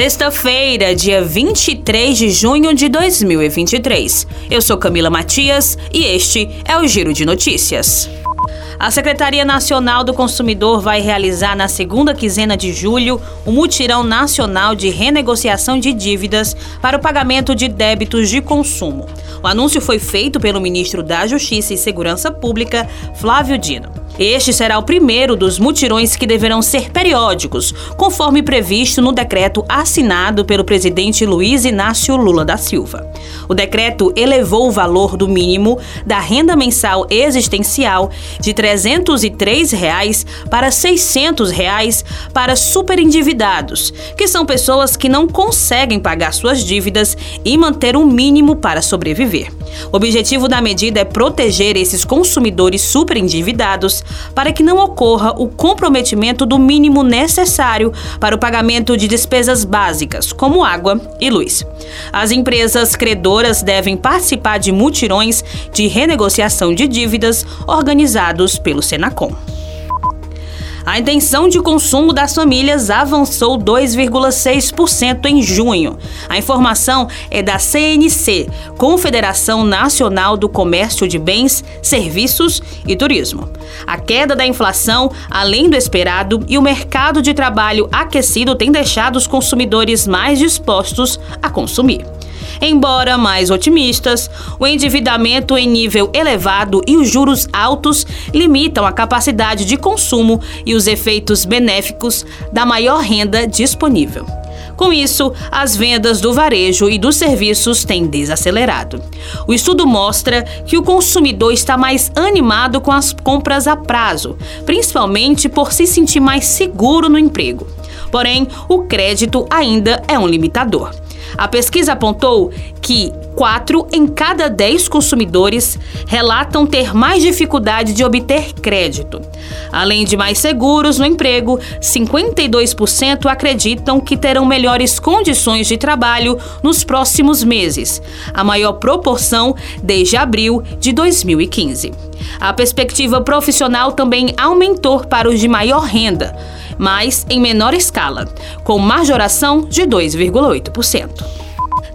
Sexta-feira, dia 23 de junho de 2023. Eu sou Camila Matias e este é o Giro de Notícias. A Secretaria Nacional do Consumidor vai realizar na segunda quinzena de julho o Mutirão Nacional de Renegociação de Dívidas para o pagamento de débitos de consumo. O anúncio foi feito pelo ministro da Justiça e Segurança Pública, Flávio Dino. Este será o primeiro dos mutirões que deverão ser periódicos, conforme previsto no decreto assinado pelo presidente Luiz Inácio Lula da Silva. O decreto elevou o valor do mínimo da renda mensal existencial de 303 reais para 600 reais para superendividados, que são pessoas que não conseguem pagar suas dívidas e manter um mínimo para sobreviver. O objetivo da medida é proteger esses consumidores superendividados para que não ocorra o comprometimento do mínimo necessário para o pagamento de despesas básicas, como água e luz. As empresas credoras devem participar de mutirões de renegociação de dívidas organizados pelo Senacom. A intenção de consumo das famílias avançou 2,6% em junho. A informação é da CNC, Confederação Nacional do Comércio de Bens, Serviços e Turismo. A queda da inflação, além do esperado, e o mercado de trabalho aquecido têm deixado os consumidores mais dispostos a consumir. Embora mais otimistas, o endividamento em nível elevado e os juros altos limitam a capacidade de consumo e os efeitos benéficos da maior renda disponível. Com isso, as vendas do varejo e dos serviços têm desacelerado. O estudo mostra que o consumidor está mais animado com as compras a prazo, principalmente por se sentir mais seguro no emprego. Porém, o crédito ainda é um limitador. A pesquisa apontou que 4 em cada 10 consumidores relatam ter mais dificuldade de obter crédito. Além de mais seguros no emprego, 52% acreditam que terão melhores condições de trabalho nos próximos meses, a maior proporção desde abril de 2015. A perspectiva profissional também aumentou para os de maior renda mas em menor escala, com majoração de 2,8%.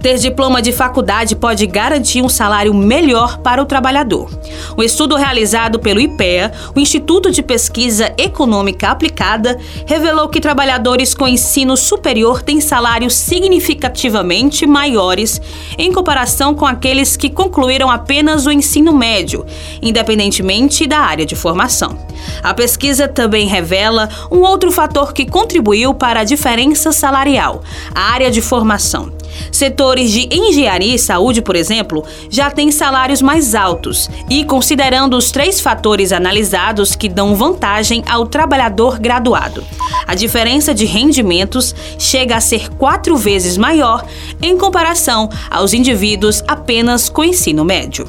Ter diploma de faculdade pode garantir um salário melhor para o trabalhador. Um estudo realizado pelo IPEA, o Instituto de Pesquisa Econômica Aplicada, revelou que trabalhadores com ensino superior têm salários significativamente maiores em comparação com aqueles que concluíram apenas o ensino médio, independentemente da área de formação. A pesquisa também revela um outro fator que contribuiu para a diferença salarial: a área de formação. De engenharia e saúde, por exemplo, já têm salários mais altos e, considerando os três fatores analisados que dão vantagem ao trabalhador graduado, a diferença de rendimentos chega a ser quatro vezes maior em comparação aos indivíduos apenas com ensino médio.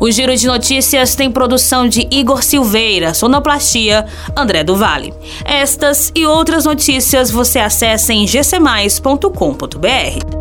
O Giro de Notícias tem produção de Igor Silveira, sonoplastia André do Vale. Estas e outras notícias você acessa em gcmais.com.br.